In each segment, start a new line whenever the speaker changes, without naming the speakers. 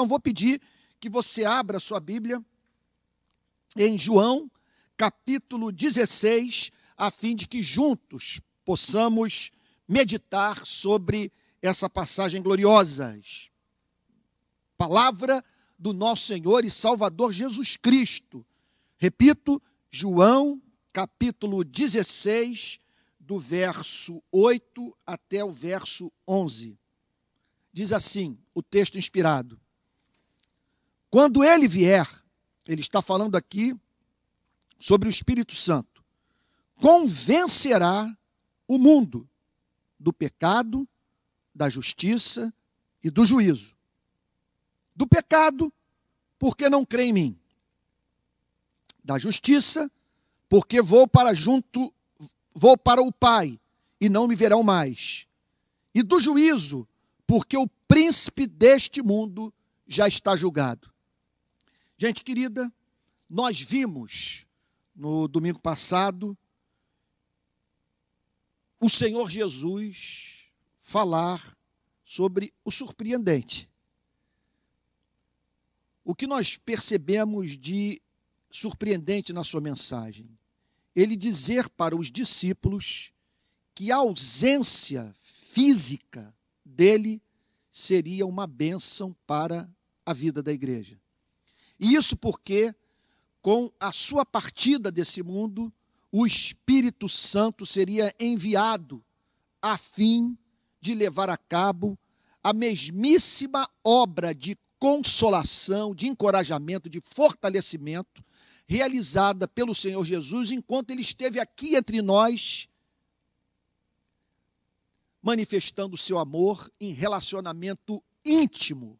Então vou pedir que você abra a sua Bíblia em João, capítulo 16, a fim de que juntos possamos meditar sobre essa passagem gloriosa. Palavra do nosso Senhor e Salvador Jesus Cristo. Repito, João, capítulo 16, do verso 8 até o verso 11. Diz assim o texto inspirado: Quando ele vier, ele está falando aqui sobre o Espírito Santo, convencerá o mundo do pecado, da justiça e do juízo. Do pecado, porque não crê em mim. Da justiça, porque vou para junto, vou para o Pai e não me verão mais. E do juízo, porque o príncipe deste mundo já está julgado. Gente querida, nós vimos no domingo passado o Senhor Jesus falar sobre o surpreendente. O que nós percebemos de surpreendente na sua mensagem? Ele dizer para os discípulos que a ausência física dele seria uma bênção para a vida da igreja. Isso porque, com a sua partida desse mundo, o Espírito Santo seria enviado a fim de levar a cabo a mesmíssima obra de consolação, de encorajamento, de fortalecimento realizada pelo Senhor Jesus enquanto ele esteve aqui entre nós, manifestando o seu amor em relacionamento íntimo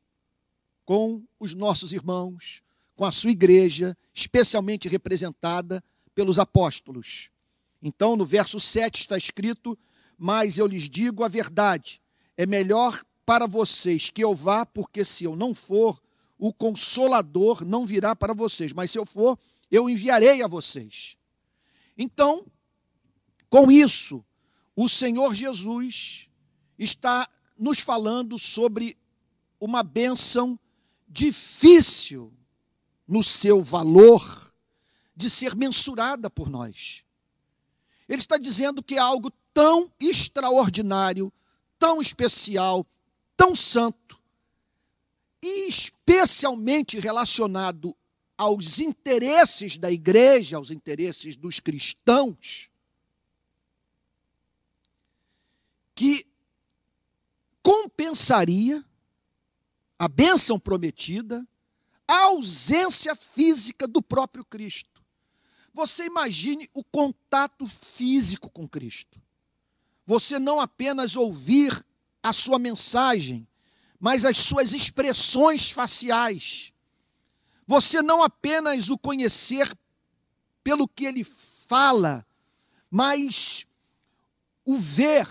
com os nossos irmãos, com a sua igreja, especialmente representada pelos apóstolos. Então, no verso 7 está escrito: Mas eu lhes digo a verdade, é melhor para vocês que eu vá, porque se eu não for, o consolador não virá para vocês, mas se eu for, eu enviarei a vocês. Então, com isso, o Senhor Jesus está nos falando sobre uma bênção difícil no seu valor de ser mensurada por nós. Ele está dizendo que é algo tão extraordinário, tão especial, tão santo, e especialmente relacionado aos interesses da igreja, aos interesses dos cristãos, que compensaria a bênção prometida a ausência física do próprio Cristo. Você imagine o contato físico com Cristo. Você não apenas ouvir a sua mensagem, mas as suas expressões faciais. Você não apenas o conhecer pelo que ele fala, mas o ver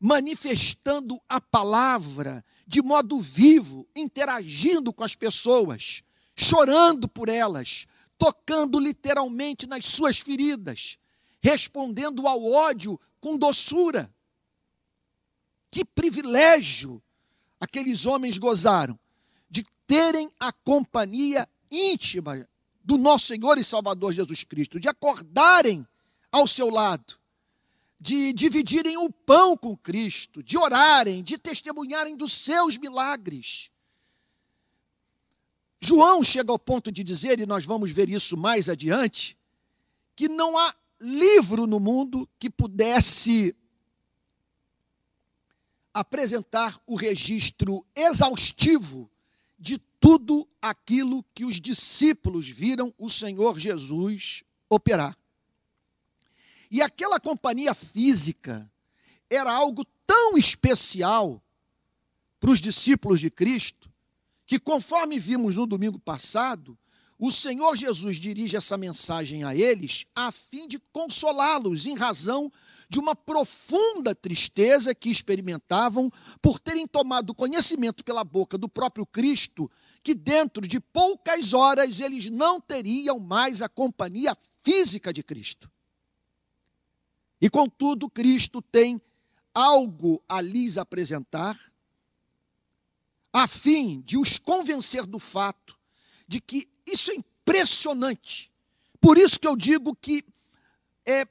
manifestando a palavra de modo vivo, interagindo com as pessoas, chorando por elas, tocando literalmente nas suas feridas, respondendo ao ódio com doçura. Que privilégio aqueles homens gozaram de terem a companhia íntima do nosso Senhor e Salvador Jesus Cristo, de acordarem ao seu lado, de dividirem o pão com Cristo, de orarem, de testemunharem dos seus milagres. João chega ao ponto de dizer, e nós vamos ver isso mais adiante, que não há livro no mundo que pudesse apresentar o registro exaustivo de tudo aquilo que os discípulos viram o Senhor Jesus operar. E aquela companhia física era algo tão especial para os discípulos de Cristo que, conforme vimos no domingo passado, o Senhor Jesus dirige essa mensagem a eles a fim de consolá-los em razão de uma profunda tristeza que experimentavam por terem tomado conhecimento pela boca do próprio Cristo que dentro de poucas horas eles não teriam mais a companhia física de Cristo. E contudo, Cristo tem algo a lhes apresentar a fim de os convencer do fato de que isso é impressionante. Por isso que eu digo que é,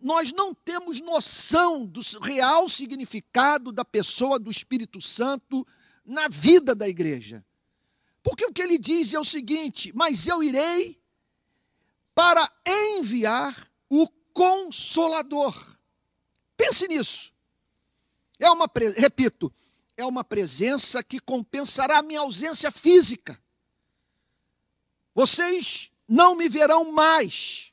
nós não temos noção do real significado da pessoa do Espírito Santo na vida da igreja. Porque o que ele diz é o seguinte: Mas eu irei para enviar o Consolador. Pense nisso. É uma, repito, é uma presença que compensará a minha ausência física. Vocês não me verão mais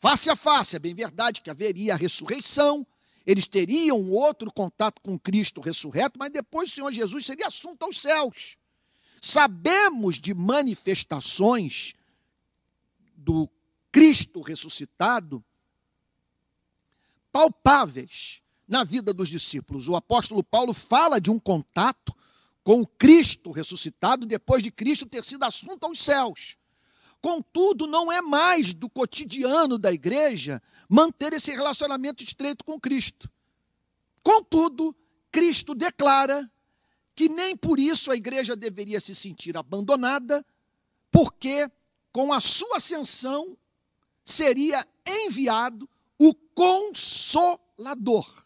face a face. É bem verdade que haveria a ressurreição, eles teriam outro contato com Cristo ressurreto, mas depois o Senhor Jesus seria assunto aos céus. Sabemos de manifestações do Cristo ressuscitado palpáveis na vida dos discípulos. O apóstolo Paulo fala de um contato com o Cristo ressuscitado depois de Cristo ter sido assunto aos céus. Contudo, não é mais do cotidiano da igreja manter esse relacionamento estreito com Cristo. Contudo, Cristo declara que nem por isso a igreja deveria se sentir abandonada, porque com a sua ascensão seria enviado o consolador,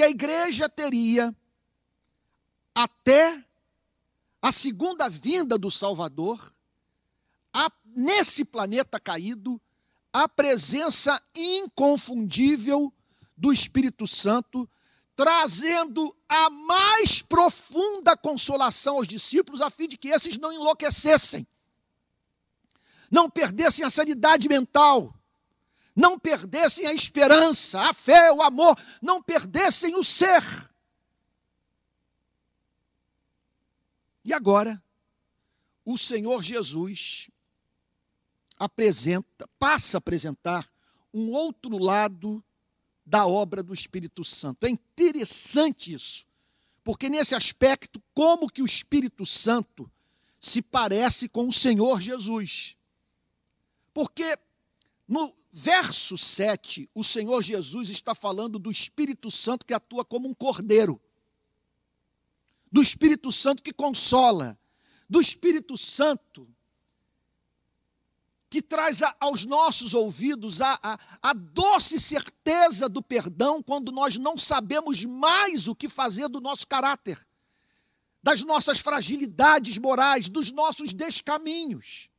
que a igreja teria até a segunda vinda do Salvador a, nesse planeta caído, a presença inconfundível do Espírito Santo, trazendo a mais profunda consolação aos discípulos, a fim de que esses não enlouquecessem, não perdessem a sanidade mental, não perdessem a esperança, a fé, o amor, não perdessem o ser. E agora, o Senhor Jesus apresenta, passa a apresentar um outro lado da obra do Espírito Santo. É interessante isso, porque nesse aspecto, como que o Espírito Santo se parece com o Senhor Jesus? Porque no verso 7, o Senhor Jesus está falando do Espírito Santo que atua como um cordeiro, do Espírito Santo que consola, do Espírito Santo que traz a, aos nossos ouvidos a, a, a doce certeza do perdão quando nós não sabemos mais o que fazer do nosso caráter, das nossas fragilidades morais, dos nossos descaminhos.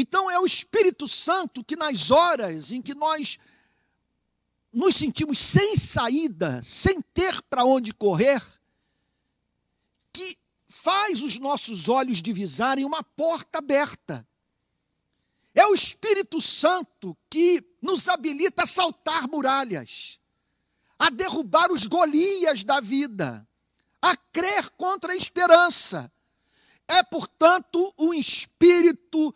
Então é o Espírito Santo que, nas horas em que nós nos sentimos sem saída, sem ter para onde correr, que faz os nossos olhos divisarem uma porta aberta é o Espírito Santo que nos habilita a saltar muralhas, a derrubar os Golias da vida, a crer contra a esperança. É, portanto, um espírito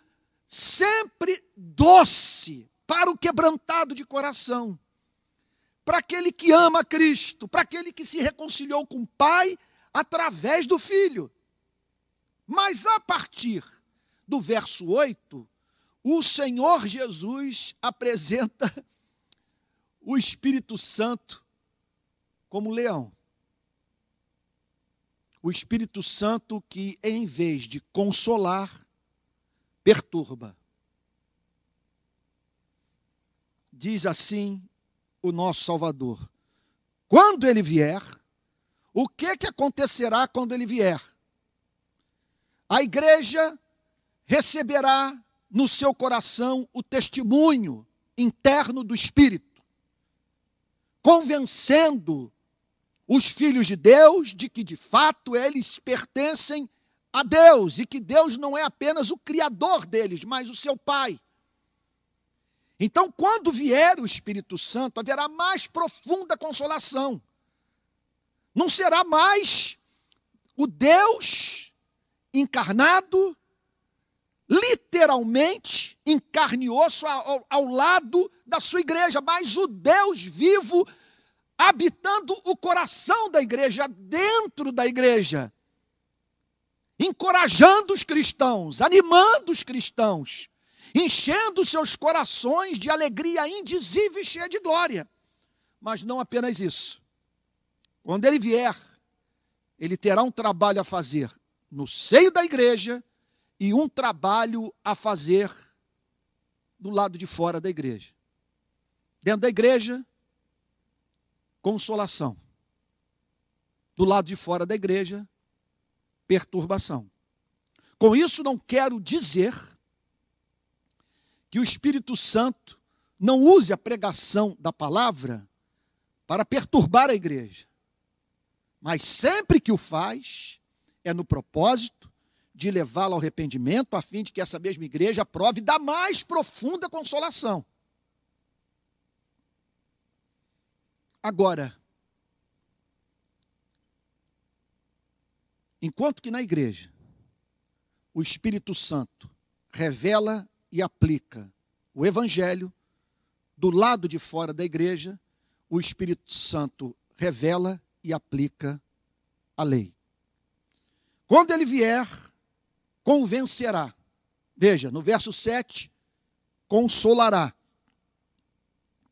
sempre doce para o quebrantado de coração, para aquele que ama Cristo, para aquele que se reconciliou com o Pai através do Filho. Mas a partir do verso 8, o Senhor Jesus apresenta o Espírito Santo como leão. O Espírito Santo que, em vez de consolar, perturba. Diz assim o nosso Salvador: quando ele vier, o que, que acontecerá quando ele vier? A igreja receberá no seu coração o testemunho interno do Espírito, convencendo os filhos de Deus de que de fato eles pertencem a Deus e que Deus não é apenas o criador deles, mas o seu Pai. Então, quando vier o Espírito Santo, haverá mais profunda consolação. Não será mais o Deus encarnado literalmente em carne e osso ao, ao, lado da sua igreja, mas o Deus vivo habitando o coração da igreja, dentro da igreja, encorajando os cristãos, animando os cristãos, enchendo seus corações de alegria indizível e cheia de glória. Mas não apenas isso. Quando ele vier, ele terá um trabalho a fazer no seio da igreja e um trabalho a fazer do lado de fora da igreja. Dentro da igreja, consolação. Do lado de fora da igreja, perturbação. Com isso, não quero dizer que o Espírito Santo não use a pregação da palavra para perturbar a igreja. Mas sempre que o faz, é no propósito de levá-la ao arrependimento, a fim de que essa mesma igreja prove da mais profunda consolação. Agora, enquanto que na igreja o Espírito Santo revela e aplica o Evangelho, do lado de fora da igreja, o Espírito Santo revela e aplica a lei. Quando ele vier, convencerá. Veja, no verso 7, consolará.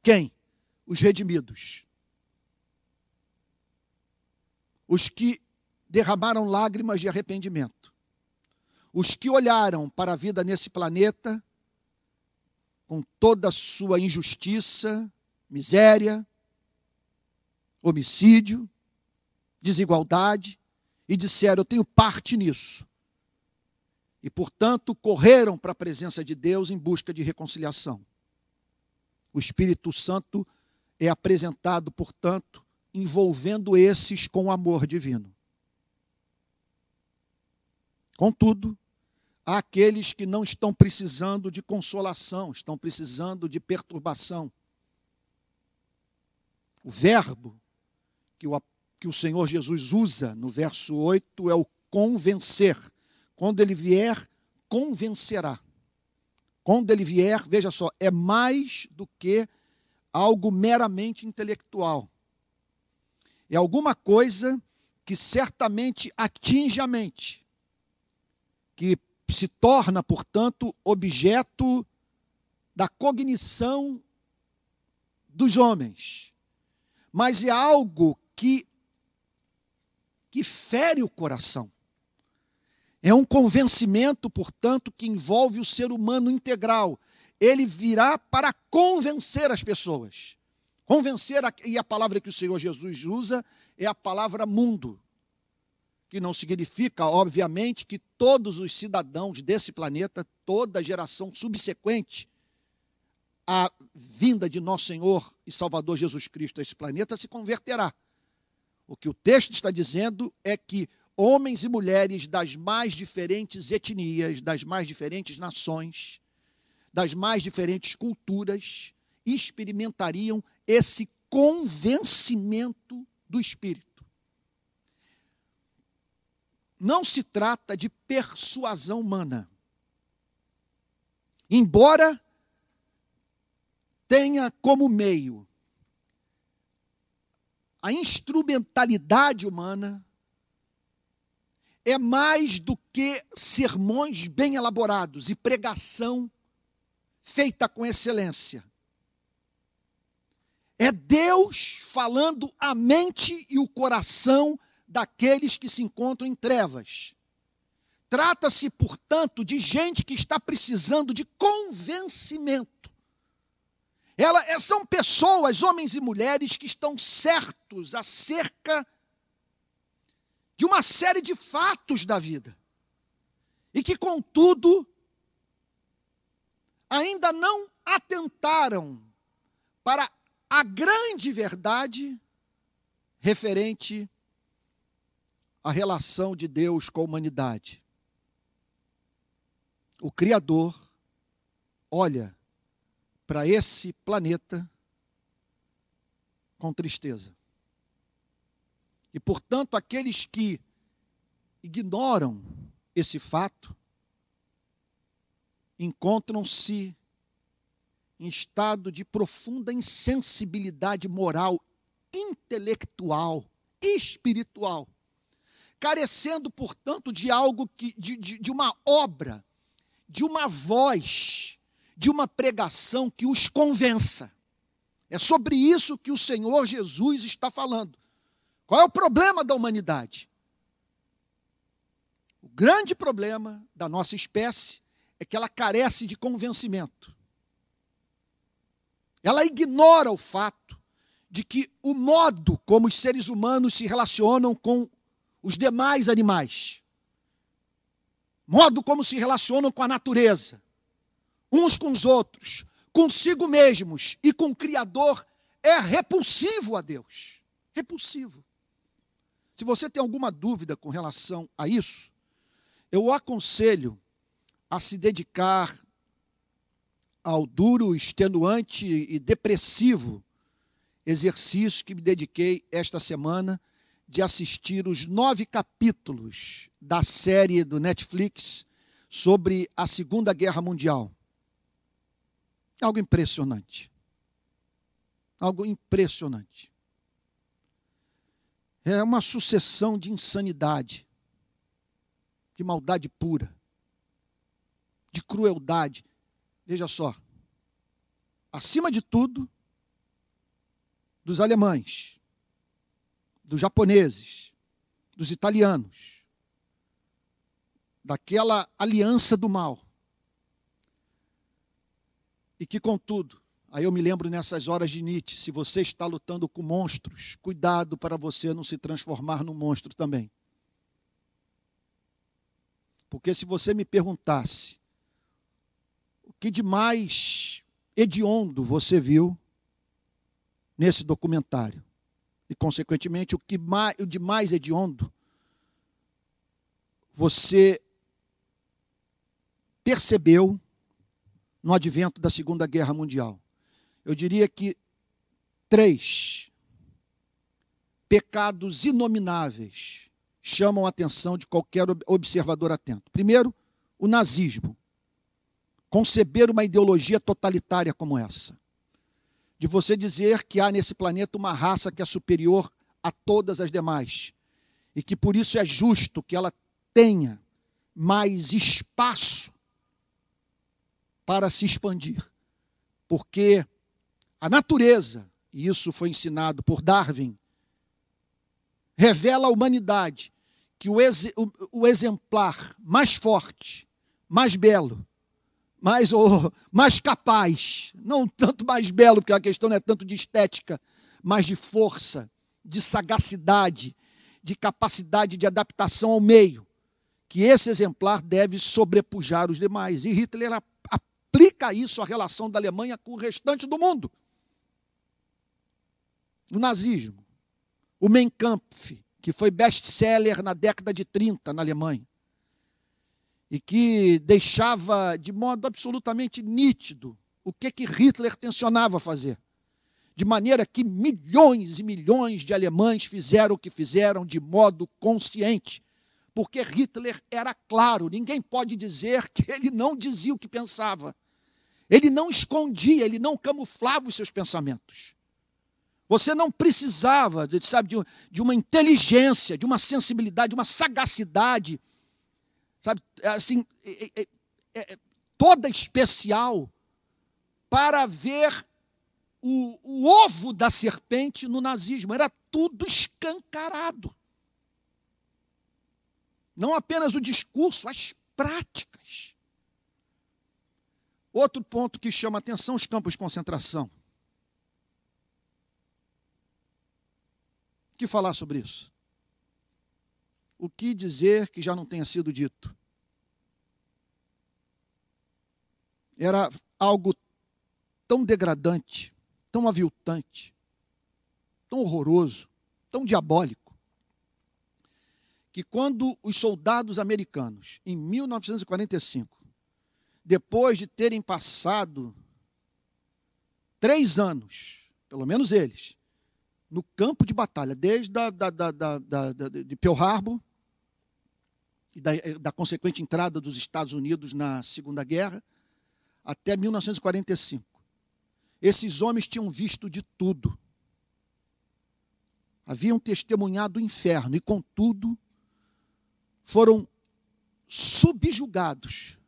Quem? Os redimidos. Os que derramaram lágrimas de arrependimento. Os que olharam para a vida nesse planeta com toda a sua injustiça, miséria, homicídio, desigualdade, e disseram: Eu tenho parte nisso. E, portanto, correram para a presença de Deus em busca de reconciliação. O Espírito Santo é apresentado, portanto, envolvendo esses com o amor divino. Contudo, há aqueles que não estão precisando de consolação, estão precisando de perturbação. O verbo que o, que o Senhor Jesus usa no verso 8 é o convencer. Quando ele vier, convencerá. Quando ele vier, veja só, é mais do que algo meramente intelectual. É alguma coisa que certamente atinge a mente, que se torna, portanto, objeto da cognição dos homens. Mas é algo que que fere o coração. É um convencimento, portanto, que envolve o ser humano integral. Ele virá para convencer as pessoas. Convencer, e a palavra que o Senhor Jesus usa é a palavra mundo que não significa, obviamente, que todos os cidadãos desse planeta, toda geração subsequente à vinda de nosso Senhor e Salvador Jesus Cristo a esse planeta se converterá. O que o texto está dizendo é que homens e mulheres das mais diferentes etnias, das mais diferentes nações, das mais diferentes culturas, experimentariam esse convencimento do Espírito não se trata de persuasão humana. Embora tenha como meio a instrumentalidade humana, é mais do que sermões bem elaborados e pregação feita com excelência. É Deus falando a mente e o coração daqueles que se encontram em trevas. Trata-se, portanto, de gente que está precisando de convencimento. Ela, é, são pessoas, homens e mulheres, que estão certos acerca de uma série de fatos da vida. E que, contudo, ainda não atentaram para a grande verdade referente a relação de Deus com a humanidade. O Criador olha para esse planeta com tristeza. E, portanto, aqueles que ignoram esse fato encontram-se em estado de profunda insensibilidade moral, intelectual, espiritual carecendo, portanto, de algo que, de, de, de uma obra, de uma voz, de uma pregação que os convença. É sobre isso que o Senhor Jesus está falando. Qual é o problema da humanidade? O grande problema da nossa espécie é que ela carece de convencimento. Ela ignora o fato de que o modo como os seres humanos se relacionam com os demais animais, modo como se relacionam com a natureza, uns com os outros, consigo mesmos e com o Criador, é repulsivo a Deus. Repulsivo. Se você tem alguma dúvida com relação a isso, eu o aconselho a se dedicar ao duro, extenuante e depressivo exercício que me dediquei esta semana de assistir os nove capítulos da série do Netflix sobre a Segunda Guerra Mundial. Algo impressionante. Algo impressionante. É uma sucessão de insanidade, de maldade pura, de crueldade. Veja só. Acima de tudo, dos alemães, dos japoneses, dos italianos, daquela aliança do mal. E que, contudo, aí eu me lembro nessas horas de Nietzsche: se você está lutando com monstros, cuidado para você não se transformar num monstro também. Porque se você me perguntasse o que de mais hediondo você viu nesse documentário, e consequentemente o que mais, o de mais hediondo, você percebeu no advento da Segunda Guerra Mundial. Eu diria que três pecados inomináveis chamam a atenção de qualquer observador atento. Primeiro, o nazismo. Conceber uma ideologia totalitária como essa. De você dizer que há nesse planeta uma raça que é superior a todas as demais. E que por isso é justo que ela tenha mais espaço para se expandir. Porque a natureza, e isso foi ensinado por Darwin, revela à humanidade que o, ex, o, o exemplar mais forte, mais belo, mais, oh, mais capaz, não tanto mais belo, porque a questão não é tanto de estética, mas de força, de sagacidade, de capacidade de adaptação ao meio, que esse exemplar deve sobrepujar os demais. E Hitler aplica isso à relação da Alemanha com o restante do mundo. O nazismo, o Mein Kampf, que foi best-seller na década de 30 na Alemanha, e que deixava de modo absolutamente nítido o que, que Hitler tensionava fazer. De maneira que milhões e milhões de alemães fizeram o que fizeram de modo consciente, porque Hitler era claro, ninguém pode dizer que ele não dizia o que pensava. Ele não escondia, ele não camuflava os seus pensamentos. Você não precisava, sabe, de uma inteligência, de uma sensibilidade, de uma sagacidade, sabe, assim, é, é, é, toda especial para ver o, o ovo da serpente no nazismo. Era tudo escancarado. Não apenas o discurso, as práticas. Outro ponto que chama atenção: os campos de concentração. O que falar sobre isso? O que dizer que já não tenha sido dito? Era algo tão degradante, tão aviltante, tão horroroso, tão diabólico que quando os soldados americanos, em 1945, depois de terem passado três anos, pelo menos eles, no campo de batalha, desde da, da, da, da de Pearl Harbor e da, da consequente entrada dos Estados Unidos na Segunda Guerra, até 1945. Esses homens tinham visto de tudo. Haviam testemunhado o inferno e, contudo, foram subjugados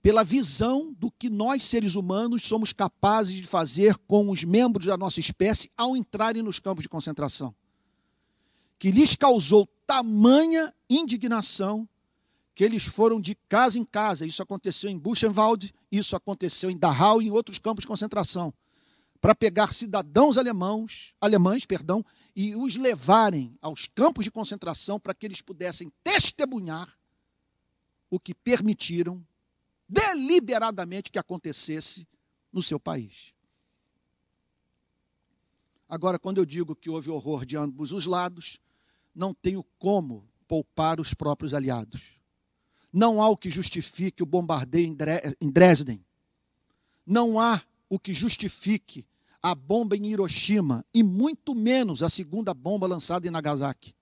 pela visão do que nós, seres humanos, somos capazes de fazer com os membros da nossa espécie ao entrarem nos campos de concentração. Que lhes causou tamanha indignação que eles foram de casa em casa. Isso aconteceu em Buchenwald, isso aconteceu em Dachau e em outros campos de concentração, para pegar cidadãos alemãos, alemães, perdão, e os levarem aos campos de concentração para que eles pudessem testemunhar o que permitiram deliberadamente que acontecesse no seu país. Agora, quando eu digo que houve horror de ambos os lados, não tenho como poupar os próprios aliados. Não há o que justifique o bombardeio em Dresden. Não há o que justifique a bomba em Hiroshima e muito menos a segunda bomba lançada em Nagasaki.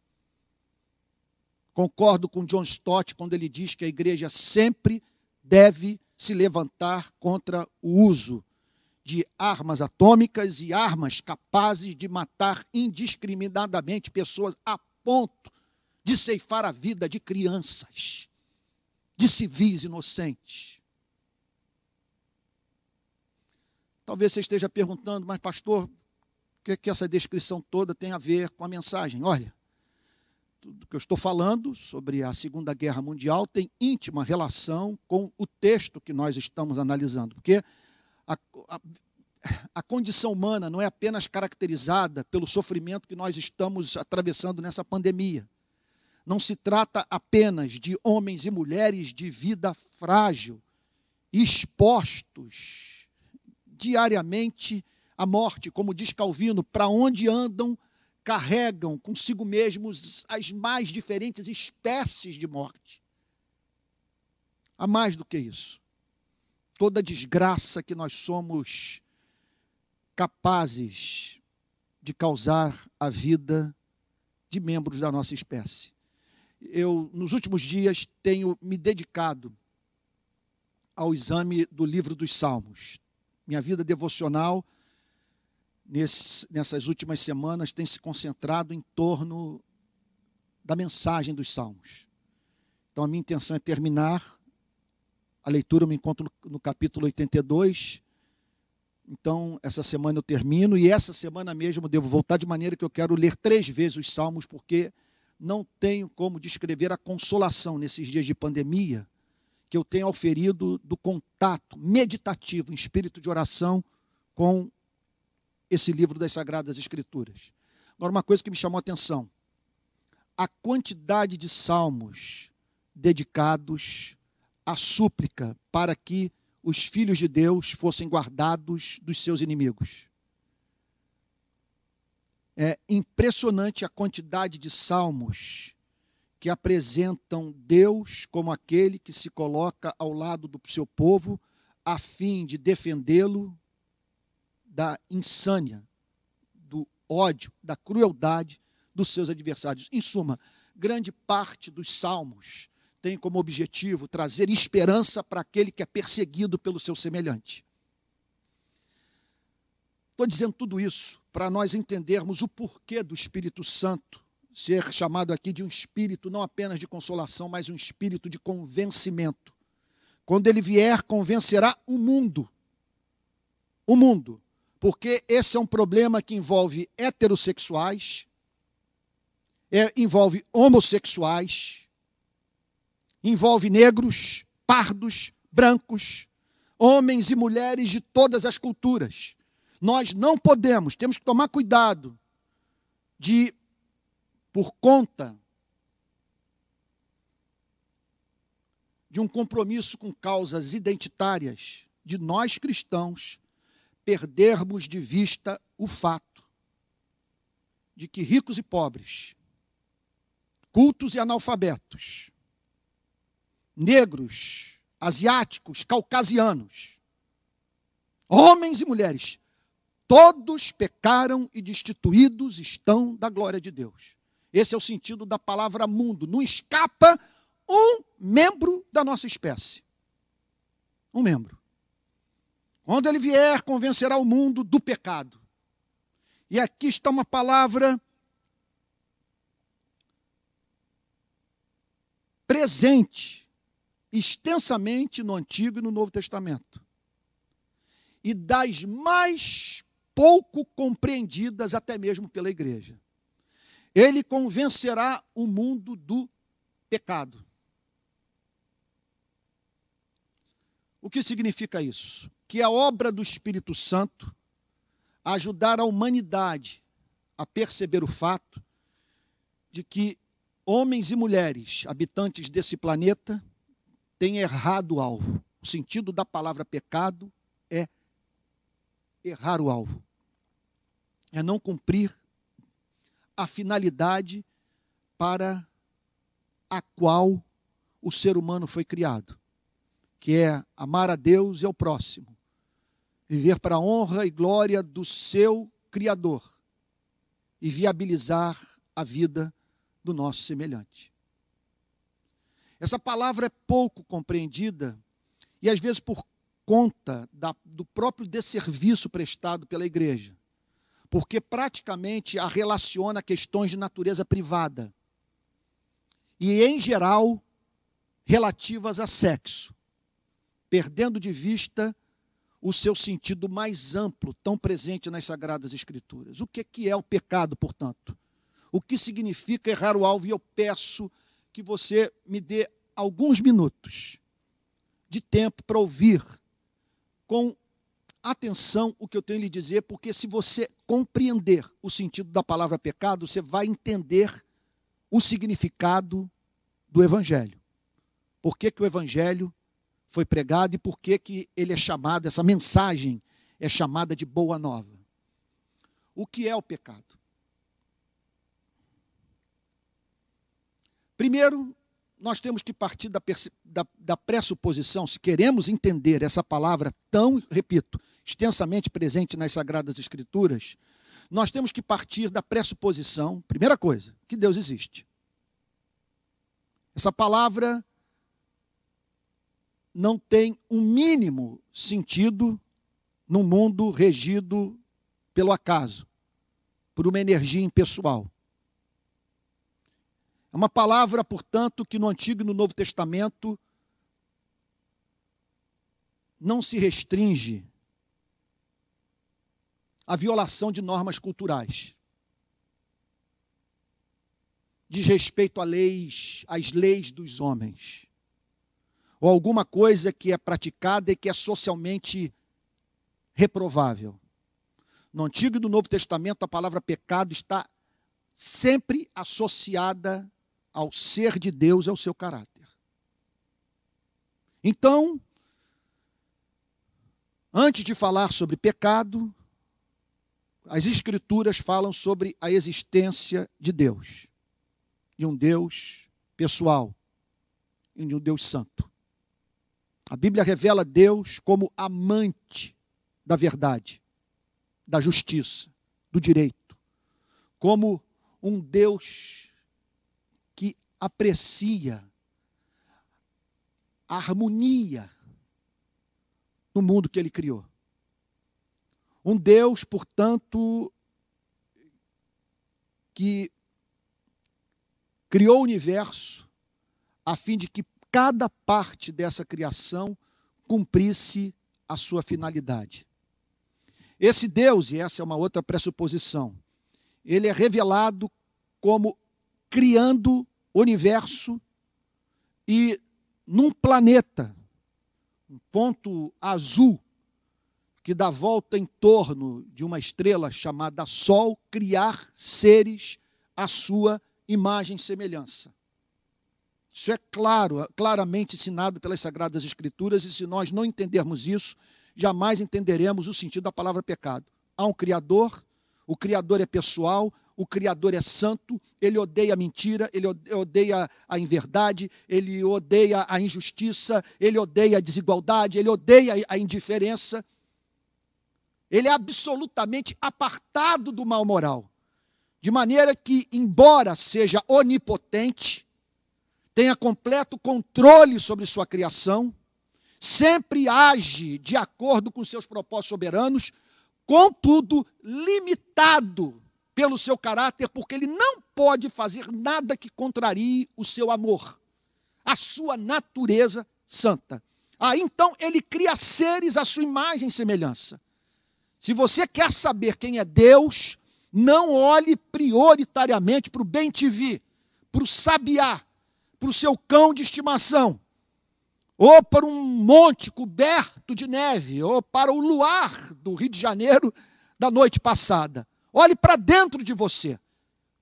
Concordo com John Stott quando ele diz que a igreja sempre deve se levantar contra o uso de armas atômicas e armas capazes de matar indiscriminadamente pessoas a ponto de ceifar a vida de crianças de civis inocentes. Talvez você esteja perguntando, mas pastor, o que, é que essa descrição toda tem a ver com a mensagem? Olha, tudo que eu estou falando sobre a Segunda Guerra Mundial tem íntima relação com o texto que nós estamos analisando, porque a, a, a condição humana não é apenas caracterizada pelo sofrimento que nós estamos atravessando nessa pandemia não se trata apenas de homens e mulheres de vida frágil, expostos diariamente à morte, como diz Calvino, para onde andam, carregam consigo mesmos as mais diferentes espécies de morte. Há mais do que isso. Toda desgraça que nós somos capazes de causar à vida de membros da nossa espécie eu, nos últimos dias, tenho me dedicado ao exame do livro dos Salmos. Minha vida devocional, nesse, nessas últimas semanas, tem se concentrado em torno da mensagem dos Salmos. Então, a minha intenção é terminar a leitura, eu me encontro no capítulo 82. Então, essa semana eu termino, e essa semana mesmo devo voltar, de maneira que eu quero ler três vezes os Salmos, porque não tenho como descrever a consolação nesses dias de pandemia que eu tenho auferido do contato meditativo em espírito de oração com esse livro das Sagradas Escrituras. Agora, uma coisa que me chamou a atenção: a quantidade de salmos dedicados à súplica para que os filhos de Deus fossem guardados dos seus inimigos. É impressionante a quantidade de salmos que apresentam Deus como aquele que se coloca ao lado do seu povo a fim de defendê-lo da insânia, do ódio, da crueldade dos seus adversários. Em suma, grande parte dos salmos tem como objetivo trazer esperança para aquele que é perseguido pelo seu semelhante. Estou dizendo tudo isso para nós entendermos o porquê do Espírito Santo ser chamado aqui de um espírito não apenas de consolação, mas um espírito de convencimento. Quando ele vier, convencerá o mundo. O mundo. Porque esse é um problema que envolve heterossexuais, é, envolve homossexuais, envolve negros, pardos, brancos, homens e mulheres de todas as culturas. Nós não podemos, temos que tomar cuidado de, por conta de um compromisso com causas identitárias, de nós cristãos perdermos de vista o fato de que ricos e pobres, cultos e analfabetos, negros, asiáticos, caucasianos, homens e mulheres, Todos pecaram e destituídos estão da glória de Deus. Esse é o sentido da palavra mundo. Não escapa um membro da nossa espécie. Um membro. Quando ele vier, convencerá o mundo do pecado. E aqui está uma palavra presente extensamente no Antigo e no Novo Testamento. E das mais pouco compreendidas até mesmo pela igreja. ele convencerá o mundo do pecado. O que significa isso? Que a obra do Espírito Santo ajudar a humanidade a perceber o fato de que homens e mulheres habitantes desse planeta têm errado o alvo. O sentido da palavra pecado é errar o alvo, é não cumprir a finalidade para a qual o ser humano foi criado, que é amar a Deus e ao próximo, viver para a honra e glória do seu Criador e viabilizar a vida do nosso semelhante. Essa palavra é pouco compreendida e às vezes por conta da, do próprio desserviço prestado pela igreja, porque praticamente a relaciona a questões de natureza privada e, em geral, relativas a sexo, perdendo de vista o seu sentido mais amplo, tão presente nas Sagradas Escrituras. O que é o pecado, portanto? O que significa errar o alvo? E eu peço que você me dê alguns minutos de tempo para ouvir com atenção o que eu tenho lhe dizer, porque se você compreender o sentido da palavra pecado, você vai entender o significado do Evangelho. Por que, que o Evangelho foi pregado e por que, que ele é chamado, essa mensagem é chamada de boa nova. O que é o pecado? Primeiro, nós temos que partir da, da, da, pressuposição, se queremos entender essa palavra tão, repito, extensamente presente nas Sagradas Escrituras, nós temos que partir da pressuposição, primeira coisa, que Deus existe. Essa palavra não tem um mínimo sentido num mundo regido pelo acaso, por uma energia impessoal. É uma palavra, portanto, que no Antigo e no Novo Testamento não se restringe à violação de normas culturais. Diz respeito a leis, às leis dos homens. Ou alguma coisa que é praticada e que é socialmente reprovável. No Antigo e no Novo Testamento, a palavra pecado está sempre associada ao ser de Deus e ao seu caráter. Então, antes de falar sobre pecado, as Escrituras falam sobre a existência de Deus, de um Deus pessoal de um Deus santo. A Bíblia revela Deus como amante da verdade, da justiça, do direito, como um Deus aprecia a harmonia no mundo que ele criou. Um Deus, portanto, que criou o universo a fim de que cada parte dessa criação cumprisse a sua finalidade. Esse Deus, e essa é uma outra pressuposição, ele é revelado como criando universo e num planeta, um ponto azul, que dá volta em torno de uma estrela chamada Sol, criar seres à sua imagem e semelhança. Isso é claro, claramente ensinado pelas Sagradas Escrituras, e se nós não entendermos isso, jamais entenderemos o sentido da palavra pecado. Há um Criador, o Criador é pessoal, o Criador é santo, ele odeia a mentira, ele odeia a inverdade, ele odeia a injustiça, ele odeia a desigualdade, ele odeia a indiferença. Ele é absolutamente apartado do mal moral. De maneira que, embora seja onipotente, tenha completo controle sobre sua criação, sempre age de acordo com seus propósitos soberanos, contudo, limitado pelo seu caráter, porque ele não pode fazer nada que contrarie o seu amor, a sua natureza santa. Ah, então ele cria seres à sua imagem e semelhança. Se você quer saber quem é Deus, Não olhe prioritariamente para o bem TV, para o sabiá, para o seu cão de estimação, ou para um monte coberto de neve, ou para o luar do Rio de Janeiro da noite passada. Olhe para dentro de você.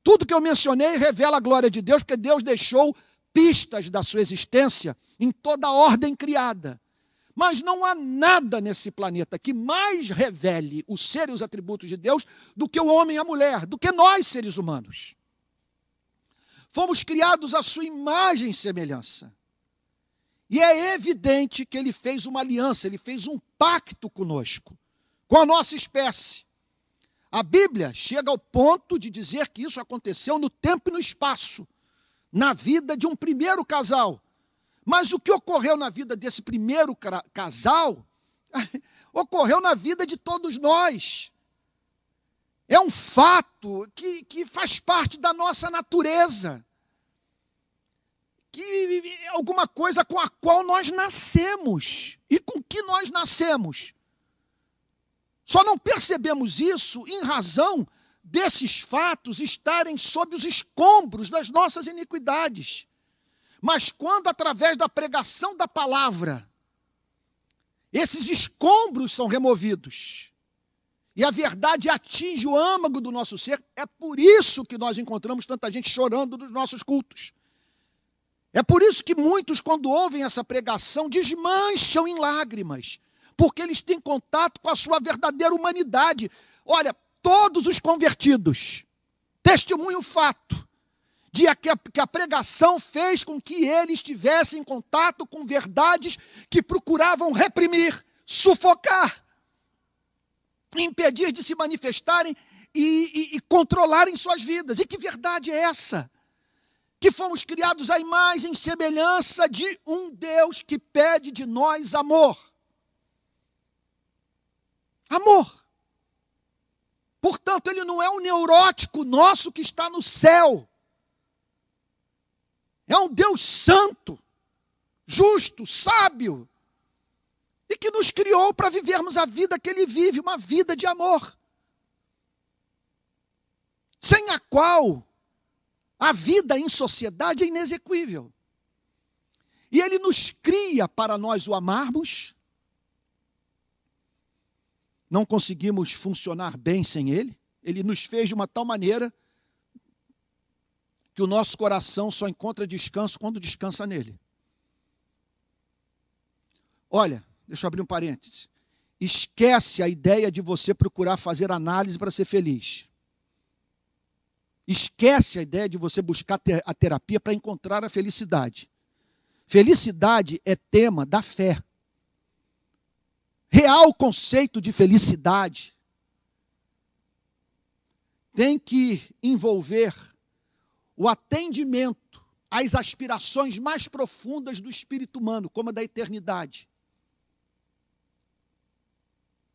Tudo que eu mencionei revela a glória de Deus, porque Deus deixou pistas da sua existência em toda a ordem criada. Mas não há nada nesse planeta que mais revele o ser e os atributos de Deus do que o homem e a mulher, do que nós, seres humanos. Fomos criados à sua imagem e semelhança. E é evidente que ele fez uma aliança, ele fez um pacto conosco, com a nossa espécie. A Bíblia chega ao ponto de dizer que isso aconteceu no tempo e no espaço, na vida de um primeiro casal. Mas o que ocorreu na vida desse primeiro casal ocorreu na vida de todos nós. É um fato que, que faz parte da nossa natureza. Que é alguma coisa com a qual nós nascemos. E com que nós nascemos? Só não percebemos isso em razão desses fatos estarem sob os escombros das nossas iniquidades. Mas quando, através da pregação da palavra, esses escombros são removidos, e a verdade atinge o âmago do nosso ser, é por isso que nós encontramos tanta gente chorando nos nossos cultos. É por isso que muitos, quando ouvem essa pregação, desmancham em lágrimas, porque eles têm contato com a sua verdadeira humanidade. Olha, todos os convertidos testemunham o fato de que a, a pregação fez com que eles estivessem em contato com verdades que procuravam reprimir, sufocar, impedir de se manifestarem e, e, e controlarem suas vidas. E que verdade é essa? que fomos criados à imagem e semelhança de um Deus que pede de nós amor. Amor. Portanto, ele não é um neurótico nosso que está no céu. É um Deus santo, justo, sábio, e que nos criou para vivermos a vida que ele vive, uma vida de amor. Sem a qual a vida em sociedade é inexequível. E ele nos cria para nós o amarmos, não conseguimos funcionar bem sem Ele. Ele nos fez de uma tal maneira que o nosso coração só encontra descanso quando descansa nele. Olha, deixa eu abrir um parêntese. Esquece a ideia de você procurar fazer análise para ser feliz. Esquece a ideia de você buscar a terapia para encontrar a felicidade. Felicidade é tema da fé real conceito de felicidade tem que envolver o atendimento às aspirações mais profundas do espírito humano, como a da eternidade.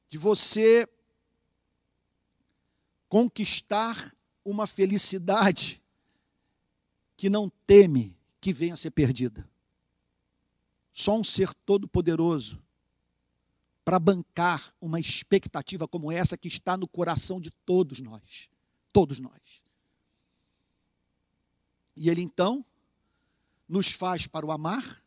De você conquistar uma felicidade que não teme que venha a ser perdida. Só um ser todo-poderoso para bancar uma expectativa como essa que está no coração de todos nós. Todos nós. E ele então nos faz para o amar.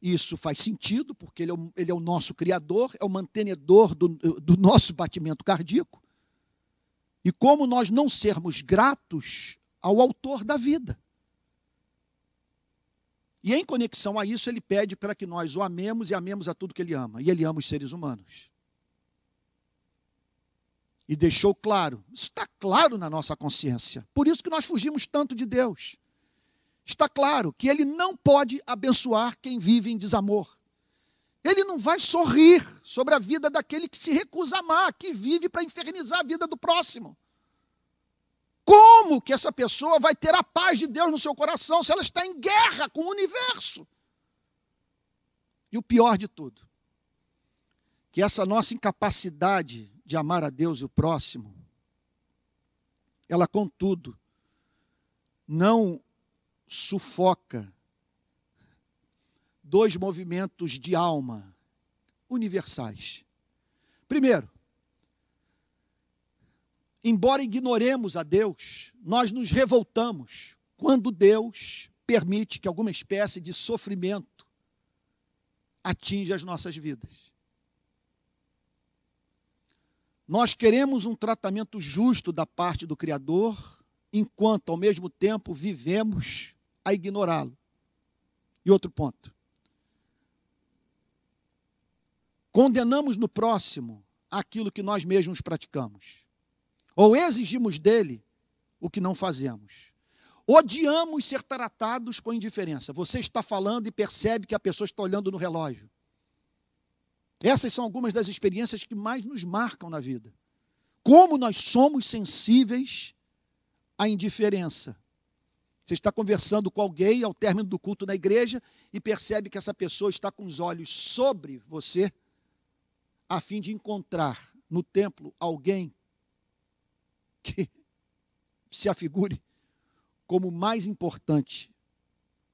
Isso faz sentido, porque ele é o, ele é o nosso Criador, é o mantenedor do, do nosso batimento cardíaco. E como nós não sermos gratos ao autor da vida? E em conexão a isso, ele pede para que nós o amemos e amemos a tudo que ele ama. E ele ama os seres humanos. E deixou claro, isso está claro na nossa consciência. Por isso que nós fugimos tanto de Deus. Está claro que ele não pode abençoar quem vive em desamor. Ele não vai sorrir sobre a vida daquele que se recusa a amar, que vive para infernizar a vida do próximo. Como que essa pessoa vai ter a paz de Deus no seu coração se ela está em guerra com o universo? E o pior de tudo, que essa nossa incapacidade de amar a Deus e o próximo, ela, contudo, não sufoca dois movimentos de alma universais. Primeiro, embora ignoremos a Deus, nós nos revoltamos quando Deus permite que alguma espécie de sofrimento atinja as nossas vidas. Nós queremos um tratamento justo da parte do Criador, enquanto ao mesmo tempo vivemos a ignorá-lo. E outro ponto. Condenamos no próximo aquilo que nós mesmos praticamos. Ou exigimos dele o que não fazemos. Odiamos ser tratados com indiferença. Você está falando e percebe que a pessoa está olhando no relógio. Essas são algumas das experiências que mais nos marcam na vida. Como nós somos sensíveis à indiferença. Você está conversando com alguém ao término do culto na igreja e percebe que essa pessoa está com os olhos sobre você, a fim de encontrar no templo alguém que se afigure como mais importante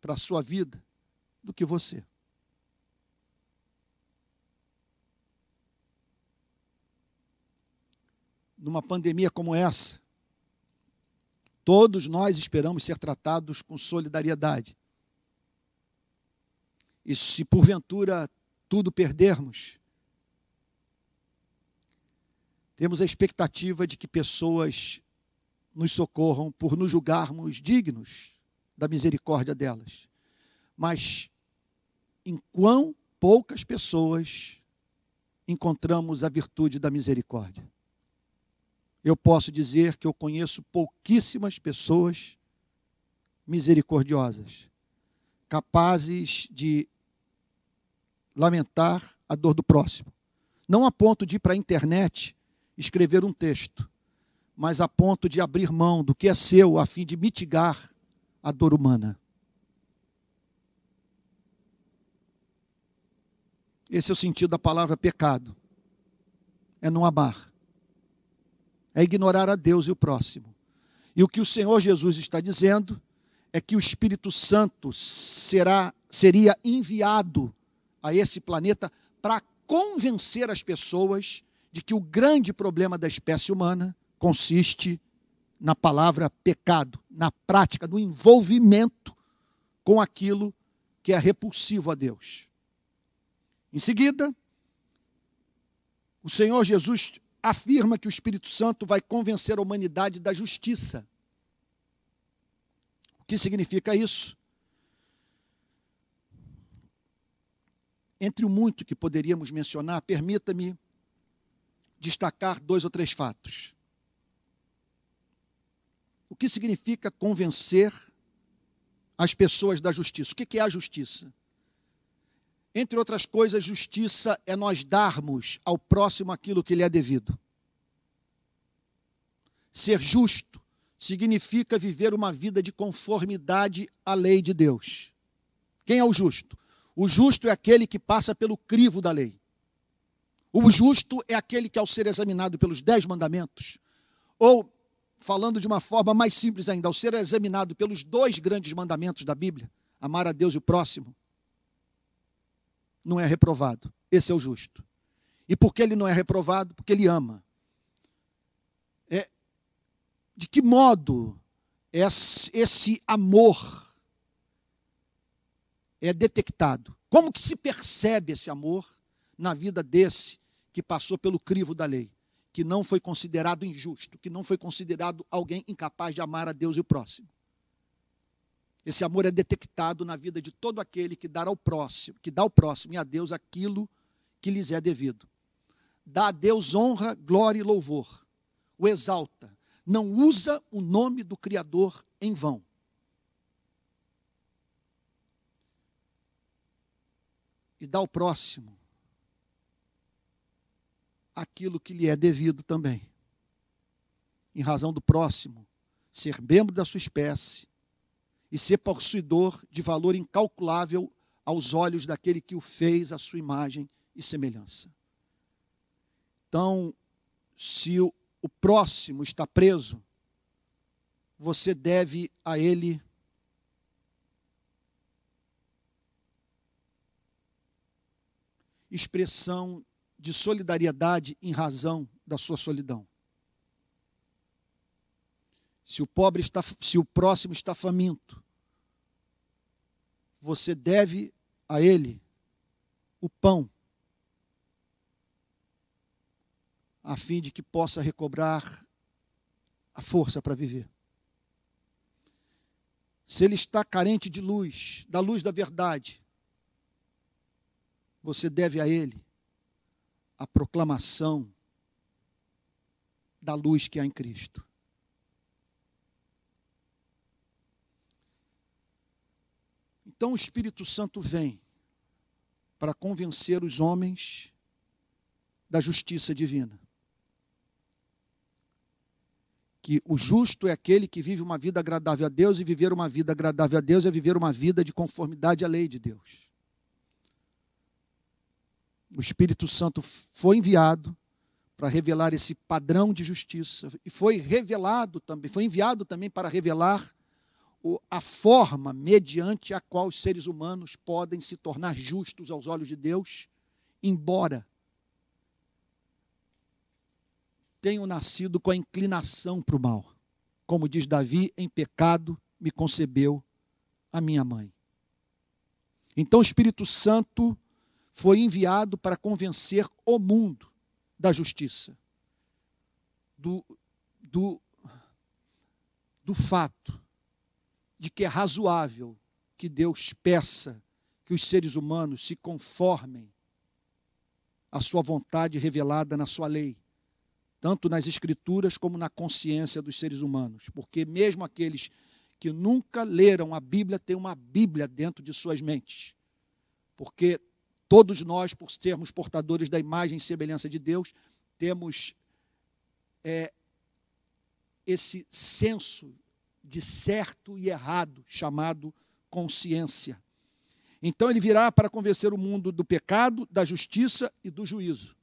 para a sua vida do que você. Numa pandemia como essa, todos nós esperamos ser tratados com solidariedade. E se porventura tudo perdermos, temos a expectativa de que pessoas nos socorram por nos julgarmos dignos da misericórdia delas. Mas em quão poucas pessoas encontramos a virtude da misericórdia? Eu posso dizer que eu conheço pouquíssimas pessoas misericordiosas, capazes de lamentar a dor do próximo. Não a ponto de ir para a internet escrever um texto, mas a ponto de abrir mão do que é seu a fim de mitigar a dor humana. Esse é o sentido da palavra pecado. É não amar. É ignorar a Deus e o próximo. E o que o Senhor Jesus está dizendo é que o Espírito Santo será seria enviado a esse planeta para convencer as pessoas de que o grande problema da espécie humana consiste na palavra pecado, na prática, no envolvimento com aquilo que é repulsivo a Deus. Em seguida, o Senhor Jesus afirma que o Espírito Santo vai convencer a humanidade da justiça. O que significa isso? Entre o muito que poderíamos mencionar, permita-me destacar dois ou três fatos. O que significa convencer as pessoas da justiça? O que é a justiça? Entre outras coisas, justiça é nós darmos ao próximo aquilo que lhe é devido. Ser justo significa viver uma vida de conformidade à lei de Deus. Quem é o justo? O justo é aquele que passa pelo crivo da lei. O justo é aquele que, ao ser examinado pelos dez mandamentos, ou falando de uma forma mais simples ainda, ao ser examinado pelos dois grandes mandamentos da Bíblia, amar a Deus e o próximo, não é reprovado. Esse é o justo. E por que ele não é reprovado? Porque ele ama. É, de que modo esse, amor é detectado? Como que se percebe esse amor na vida desse que passou pelo crivo da lei? que não foi considerado injusto, que não foi considerado alguém incapaz de amar a Deus e o próximo. Esse amor é detectado na vida de todo aquele que dá ao próximo, que dá ao próximo e a Deus aquilo que lhes é devido. Dá a Deus honra, glória e louvor. O exalta. Não usa o nome do Criador em vão. E dá ao próximo aquilo que lhe é devido também. Em razão do próximo ser membro da sua espécie e ser possuidor de valor incalculável aos olhos daquele que o fez à sua imagem e semelhança. Então, se o, o próximo está preso, você deve a ele expressão de solidariedade em razão da sua solidão. se o pobre está, se o próximo está faminto, você deve a ele o pão, a fim de que possa recobrar a força para viver. Se ele está carente de luz, da luz da verdade, você deve a ele a proclamação da luz que há em Cristo. Então o Espírito Santo vem para convencer os homens da justiça divina. Que o justo é aquele que vive uma vida agradável a Deus, e viver uma vida agradável a Deus é viver uma vida de conformidade à lei de Deus. O Espírito Santo foi enviado para revelar esse padrão de justiça e foi revelado também, foi enviado também para revelar a forma mediante a qual os seres humanos podem se tornar justos aos olhos de Deus, embora tenham nascido com a inclinação para o mal. Como diz Davi, em pecado me concebeu a minha mãe. Então o Espírito Santo foi enviado para convencer o mundo da justiça, do, do, do fato de que é razoável que Deus peça que os seres humanos se conformem à sua vontade revelada na sua lei, tanto nas escrituras como na consciência dos seres humanos, porque mesmo aqueles que nunca leram a Bíblia têm uma Bíblia dentro de suas mentes. Porque todos nós, por sermos portadores da imagem e semelhança de Deus, temos é, esse senso de certo e errado, chamado consciência. Então ele virá para convencer o mundo do pecado, da justiça e do juízo.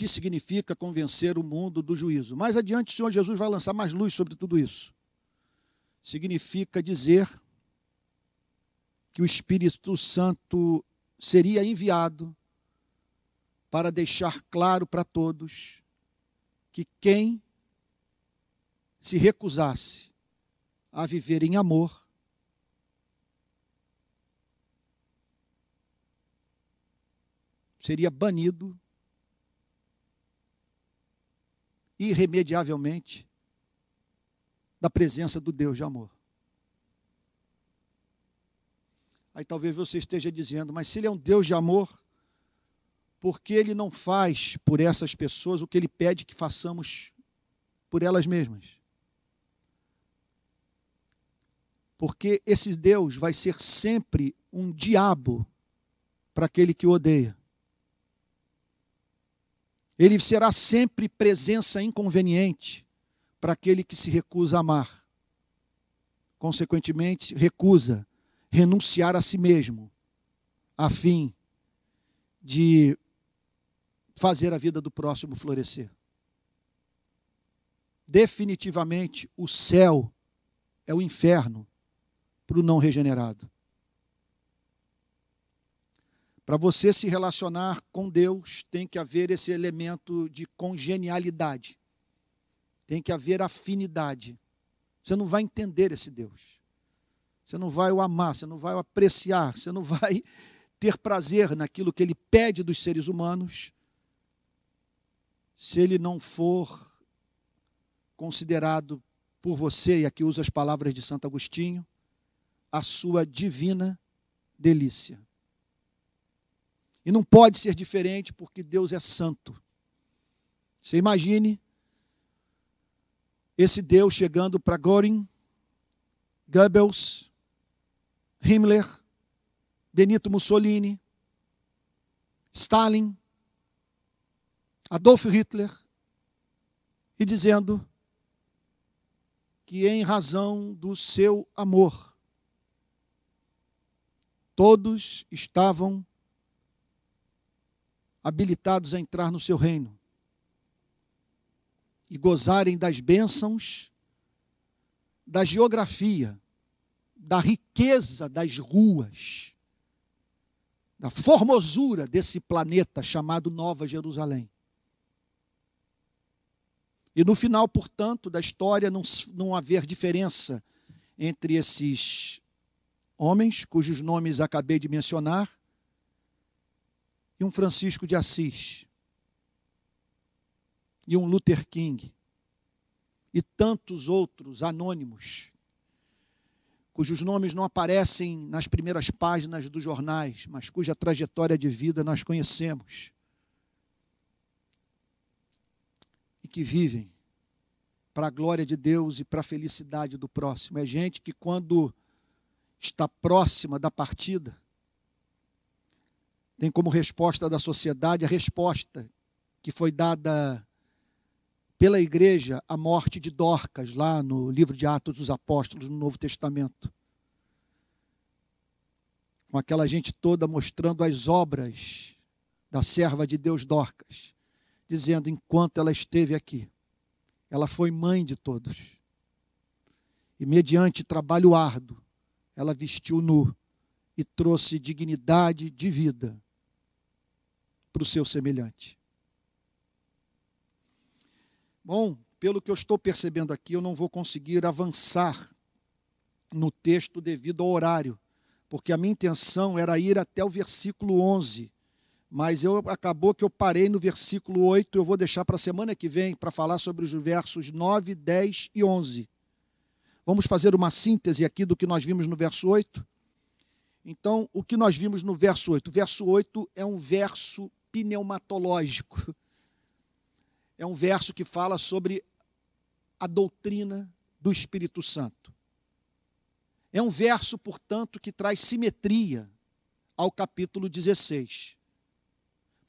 que significa convencer o mundo do juízo. Mais adiante, o Senhor Jesus vai lançar mais luz sobre tudo isso. Significa dizer que o Espírito Santo seria enviado para deixar claro para todos que quem se recusasse a viver em amor, seria banido irremediavelmente da presença do Deus de amor. Aí talvez você esteja dizendo, mas se ele é um Deus de amor, porque ele não faz por essas pessoas o que ele pede que façamos por elas mesmas. Porque esse Deus vai ser sempre um diabo para aquele que o odeia. Ele será sempre presença inconveniente para aquele que se recusa a amar. Consequentemente, recusa renunciar a si mesmo, a fim de fazer a vida do próximo florescer. Definitivamente, o céu é o inferno para o não regenerado. Para você se relacionar com Deus, tem que haver esse elemento de congenialidade. Tem que haver afinidade. Você não vai entender esse Deus. Você não vai o amar, você não vai o apreciar, você não vai ter prazer naquilo que ele pede dos seres humanos se ele não for considerado por você, e aqui usa as palavras de Santo Agostinho, a sua divina delícia. E não pode ser diferente porque Deus é santo. Você imagine esse Deus chegando para Göring, Goebbels, Himmler, Benito Mussolini, Stalin, Adolf Hitler e dizendo que, em razão do seu amor, todos estavam habilitados a entrar no seu reino e gozarem das bênçãos da geografia, da riqueza das ruas, da formosura desse planeta chamado Nova Jerusalém. E no final, portanto, da história, não, não haver diferença entre esses homens, cujos nomes acabei de mencionar, e um Francisco de Assis, e um Luther King, e tantos outros anônimos, cujos nomes não aparecem nas primeiras páginas dos jornais, mas cuja trajetória de vida nós conhecemos. E que vivem para a glória de Deus e para a felicidade do próximo. É gente que, quando está próxima da partida, tem como resposta da sociedade a resposta que foi dada pela igreja à morte de Dorcas, lá no livro de Atos dos Apóstolos, no Novo Testamento. Com aquela gente toda mostrando as obras da serva de Deus Dorcas, dizendo: enquanto ela esteve aqui, ela foi mãe de todos. E mediante trabalho árduo, ela vestiu nu e trouxe dignidade de vida para o seu semelhante. Bom, pelo que eu estou percebendo aqui, eu não vou conseguir avançar no texto devido ao horário, porque a minha intenção era ir até o versículo 11 mas eu acabou que eu parei no versículo 8, eu vou deixar para a semana que vem para falar sobre os versos 9, 10 e 11. Vamos fazer uma síntese aqui do que nós vimos no verso 8? Então, o que nós vimos no verso 8? O verso 8 é um verso pneumatológico. É um verso que fala sobre a doutrina do Espírito Santo. É um verso, portanto, que traz simetria ao capítulo 16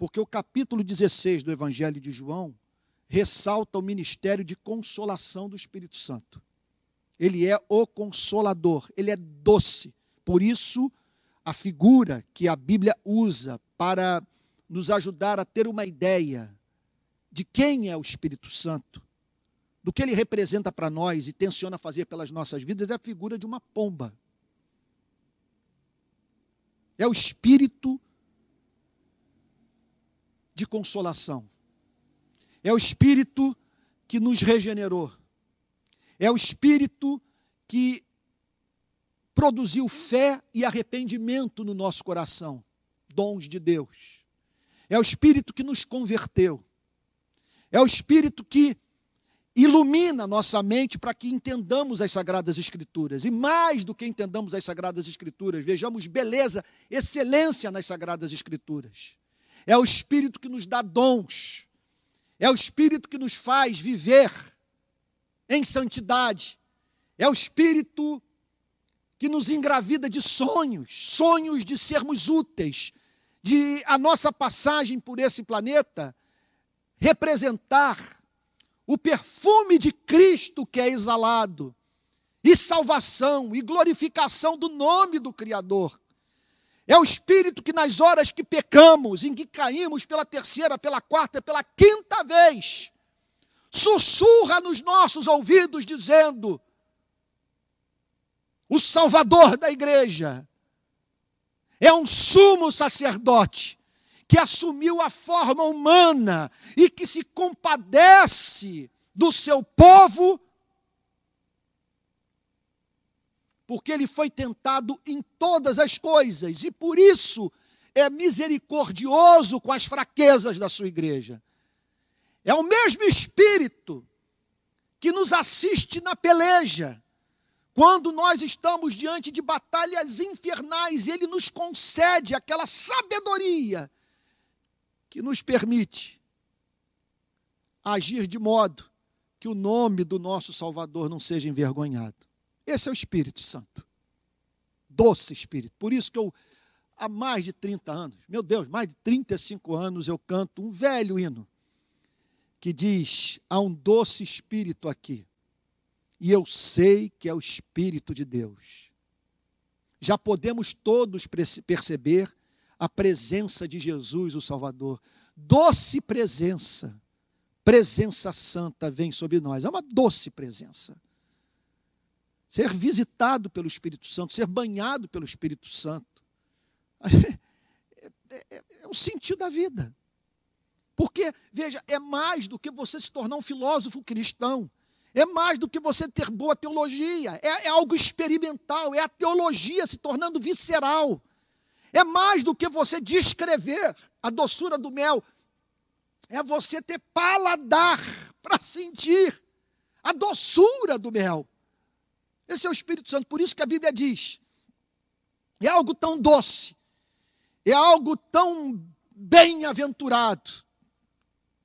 porque o capítulo 16 do Evangelho de João ressalta o ministério de consolação do Espírito Santo. Ele é o consolador, ele é doce. Por isso, a figura que a Bíblia usa para nos ajudar a ter uma ideia de quem é o Espírito Santo, do que ele representa para nós e tenciona fazer pelas nossas vidas, é a figura de uma pomba. É o Espírito de consolação. É o Espírito que nos regenerou. É o Espírito que produziu fé e arrependimento no nosso coração, dons de Deus. É o Espírito que nos converteu. É o Espírito que ilumina nossa mente para que entendamos as Sagradas Escrituras. E mais do que entendamos as Sagradas Escrituras, vejamos beleza, excelência nas Sagradas Escrituras. É o Espírito que nos dá dons. É o Espírito que nos faz viver em santidade. É o Espírito que nos engravida de sonhos, sonhos de sermos úteis, de a nossa passagem por esse planeta representar o perfume de Cristo que é exalado, e salvação e glorificação do nome do Criador. É o Espírito que nas horas que pecamos, em que caímos pela terceira, pela quarta, pela quinta vez, sussurra nos nossos ouvidos, dizendo: O Salvador da igreja é um sumo sacerdote que assumiu a forma humana e que se compadece do seu povo porque ele foi tentado em todas as coisas e por isso é misericordioso com as fraquezas da sua igreja. É o mesmo Espírito que nos assiste na peleja, quando nós estamos diante de batalhas infernais, ele nos concede aquela sabedoria que nos permite agir de modo que o nome do nosso Salvador não seja envergonhado. Esse é o Espírito Santo. Doce Espírito. Por isso que eu, há mais de 30 anos, meu Deus, mais de 35 anos, eu canto um velho hino que diz: há um doce Espírito aqui. E eu sei que é o Espírito de Deus. Já podemos todos perceber a presença de Jesus, o Salvador. Doce presença, presença santa vem sobre nós. É uma doce presença ser visitado pelo Espírito Santo, ser banhado pelo Espírito Santo. É, é, é, é o sentido da vida. Porque, veja, é mais do que você se tornar um filósofo cristão. É mais do que você ter boa teologia. É, é algo experimental. É a teologia se tornando visceral. É mais do que você descrever a doçura do mel. É você ter paladar para sentir a doçura do mel. Esse é o Espírito Santo. Por isso que a Bíblia diz: é algo tão doce, é algo tão bem-aventurado,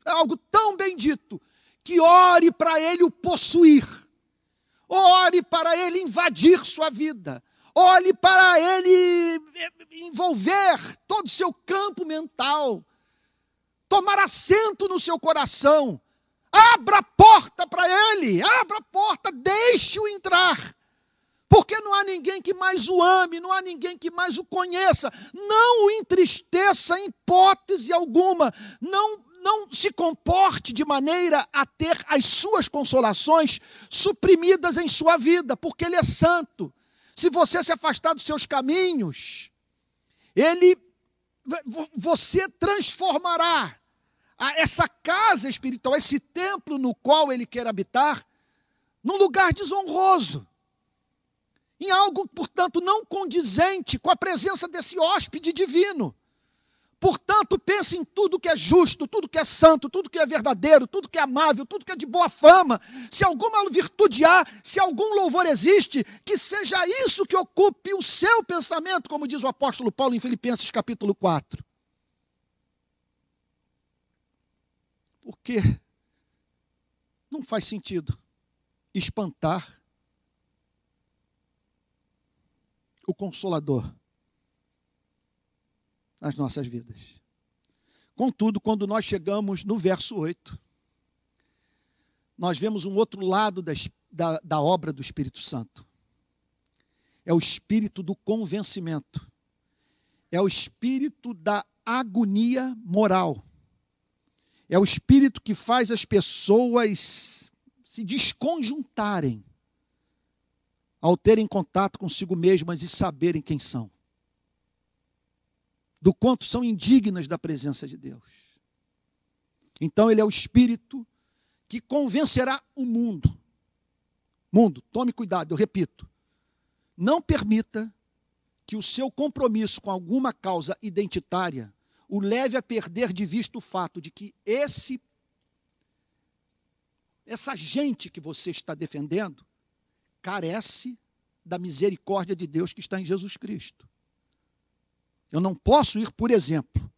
é algo tão bendito, que ore para ele o possuir, ore para ele invadir sua vida, ore para ele envolver todo o seu campo mental, tomar assento no seu coração. Abra a porta para ele, abra a porta, deixe-o entrar. Porque não há ninguém que mais o ame, não há ninguém que mais o conheça. Não o entristeça em hipótese alguma. Não, não se comporte de maneira a ter as suas consolações suprimidas em sua vida, porque ele é santo. Se você se afastar dos seus caminhos, ele você transformará essa casa espiritual, esse templo no qual ele quer habitar, num lugar desonroso em algo, portanto, não condizente com a presença desse hóspede divino. Portanto, pense em tudo que é justo, tudo que é santo, tudo que é verdadeiro, tudo que é amável, tudo que é de boa fama. Se alguma virtude há, se algum louvor existe, que seja isso que ocupe o seu pensamento, como diz o apóstolo Paulo em Filipenses capítulo 4. Porque não faz sentido espantar o Consolador nas nossas vidas. Contudo, quando nós chegamos no verso 8, nós vemos um outro lado da, da, da obra do Espírito Santo. É o espírito do convencimento. É o espírito da agonia moral. É o espírito que faz as pessoas se desconjuntarem ao terem contato consigo mesmas e saberem quem são. Do quanto são indignas da presença de Deus. Então ele é o espírito que convencerá o mundo. Mundo, tome cuidado, eu repito. Não permita que o seu compromisso com alguma causa identitária o leve a perder de vista o fato de que esse essa gente que você está defendendo carece da misericórdia de Deus que está em Jesus Cristo. Eu não posso ir, por exemplo,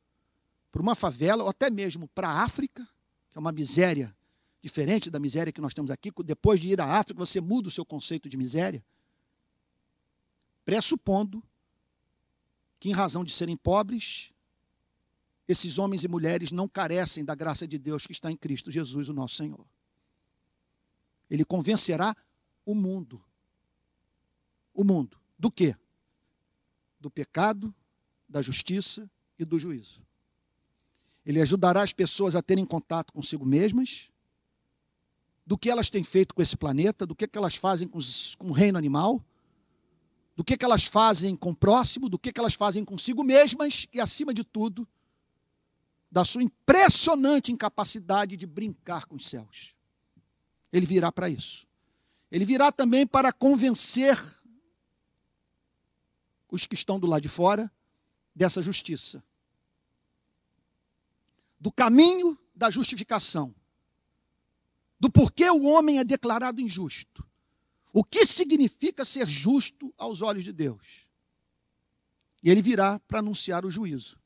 para uma favela ou até mesmo para a África, que é uma miséria diferente da miséria que nós temos aqui. Depois de ir à África, você muda o seu conceito de miséria, pressupondo que, em razão de serem pobres, esses homens e mulheres não carecem da graça de Deus que está em Cristo Jesus, o nosso Senhor. Ele convencerá o mundo. O mundo. Do quê? Do pecado, da justiça e do juízo. Ele ajudará as pessoas a terem contato consigo mesmas, do que elas têm feito com esse planeta, do que, que elas fazem com, o reino animal, do que, que elas fazem com o próximo, do que, que elas fazem consigo mesmas e, acima de tudo, da sua impressionante incapacidade de brincar com os céus. Ele virá para isso. Ele virá também para convencer os que estão do lado de fora dessa justiça. Do caminho da justificação. Do porquê o homem é declarado injusto. O que significa ser justo aos olhos de Deus. E ele virá para anunciar o juízo.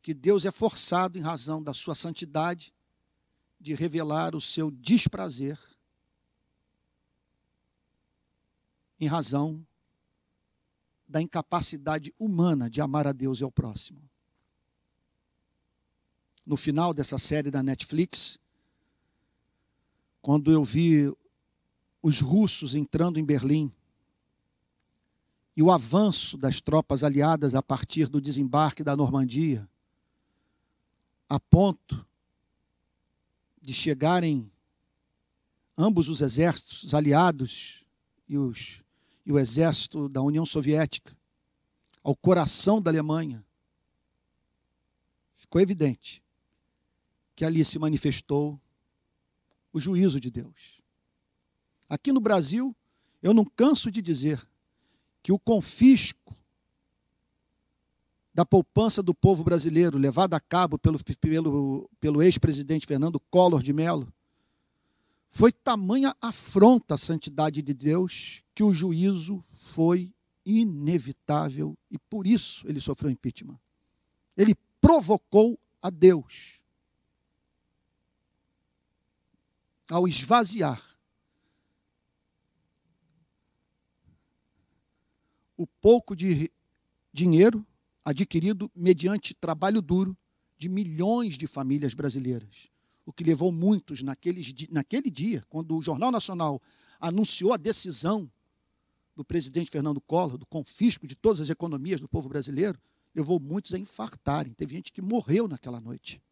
Que Deus é forçado, em razão da sua santidade, de revelar o seu desprazer em razão da incapacidade humana de amar a Deus e ao próximo. No final dessa série da Netflix, quando eu vi os russos entrando em Berlim e o avanço das tropas aliadas a partir do desembarque da Normandia, a ponto de chegarem ambos os exércitos aliados e os e o exército da União Soviética ao coração da Alemanha, ficou evidente que ali se manifestou o juízo de Deus. Aqui no Brasil, eu não canso de dizer que o confisco da poupança do povo brasileiro, levado a cabo pelo, pelo, pelo ex-presidente Fernando Collor de Mello, foi tamanha afronta à santidade de Deus que o juízo foi inevitável e por isso ele sofreu impeachment. Ele provocou a Deus ao esvaziar o pouco de dinheiro adquirido mediante trabalho duro de milhões de famílias brasileiras. O que levou muitos naqueles, naquele dia, quando o Jornal Nacional anunciou a decisão do presidente Fernando Collor, do confisco de todas as economias do povo brasileiro, levou muitos a infartarem. Teve gente que morreu naquela noite.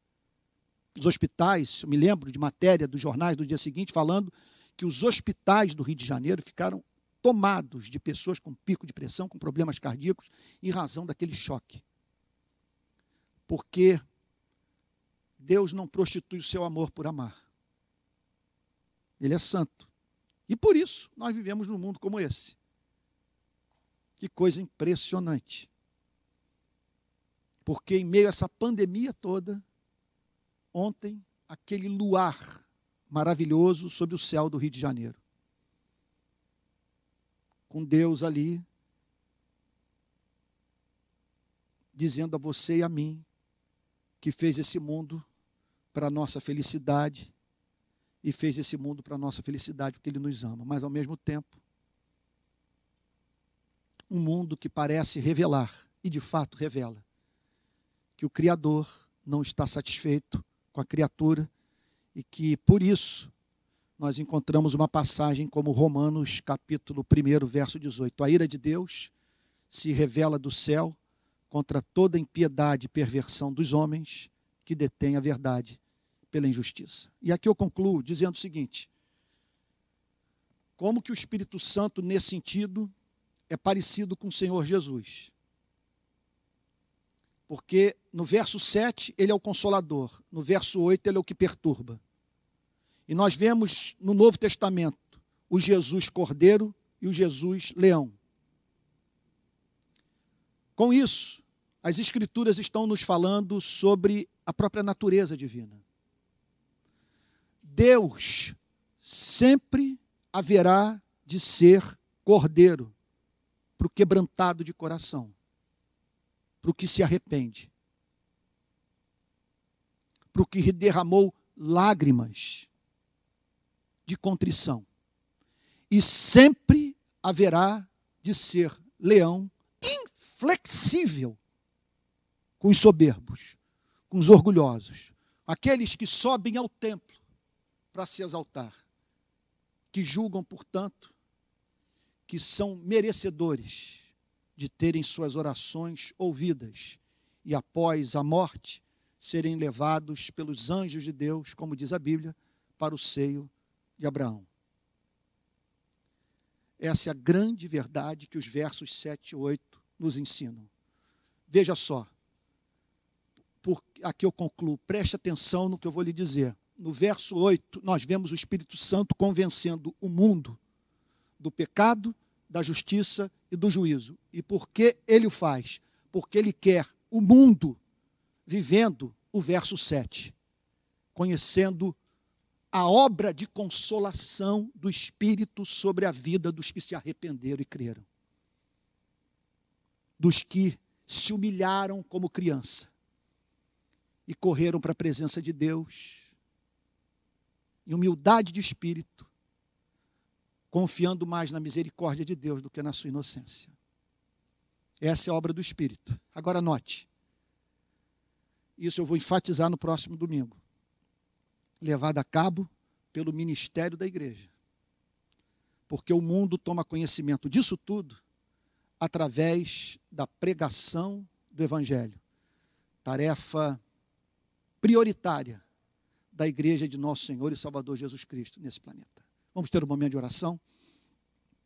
Os hospitais, eu me lembro de matéria dos jornais do dia seguinte falando que os hospitais do Rio de Janeiro ficaram tomados de pessoas com pico de pressão, com problemas cardíacos, em razão daquele choque. Porque Deus não prostitui o seu amor por amar. Ele é santo. E por isso nós vivemos num mundo como esse. Que coisa impressionante. Porque em meio a essa pandemia toda, ontem, aquele luar maravilhoso sobre o céu do Rio de Janeiro com Deus ali, dizendo a você e a mim que fez esse mundo para a nossa felicidade e fez esse mundo para a nossa felicidade porque Ele nos ama, mas ao mesmo tempo, um mundo que parece revelar, e de fato revela, que o Criador não está satisfeito com a criatura e que por isso nós encontramos uma passagem como Romanos capítulo 1, verso 18. A ira de Deus se revela do céu contra toda impiedade e perversão dos homens que detêm a verdade pela injustiça. E aqui eu concluo dizendo o seguinte: como que o Espírito Santo, nesse sentido, é parecido com o Senhor Jesus? Porque no verso 7 ele é o consolador, no verso 8 ele é o que perturba. E nós vemos no Novo Testamento o Jesus Cordeiro e o Jesus Leão. Com isso, as Escrituras estão nos falando sobre a própria natureza divina. Deus sempre haverá de ser cordeiro para o quebrantado de coração, para o que se arrepende, para o que derramou lágrimas de contrição. E sempre haverá de ser leão inflexível com os soberbos, com os orgulhosos, aqueles que sobem ao templo para se exaltar, que julgam, portanto, que são merecedores de terem suas orações ouvidas e após a morte serem levados pelos anjos de Deus, como diz a Bíblia, para o seio de Abraão. Essa é a grande verdade que os versos 7 e 8 nos ensinam. Veja só, por, aqui eu concluo, preste atenção no que eu vou lhe dizer. No verso 8, nós vemos o Espírito Santo convencendo o mundo do pecado, da justiça e do juízo. E por que ele o faz? Porque ele quer o mundo vivendo o verso 7, conhecendo a obra de consolação do Espírito sobre a vida dos que se arrependeram e creram. Dos que se humilharam como criança e correram para a presença de Deus, em humildade de espírito, confiando mais na misericórdia de Deus do que na sua inocência. Essa é a obra do Espírito. Agora note, isso eu vou enfatizar no próximo domingo levada a cabo pelo ministério da igreja. Porque o mundo toma conhecimento disso tudo através da pregação do Evangelho. Tarefa prioritária da igreja de nosso Senhor e Salvador Jesus Cristo nesse planeta. Vamos ter um momento de oração.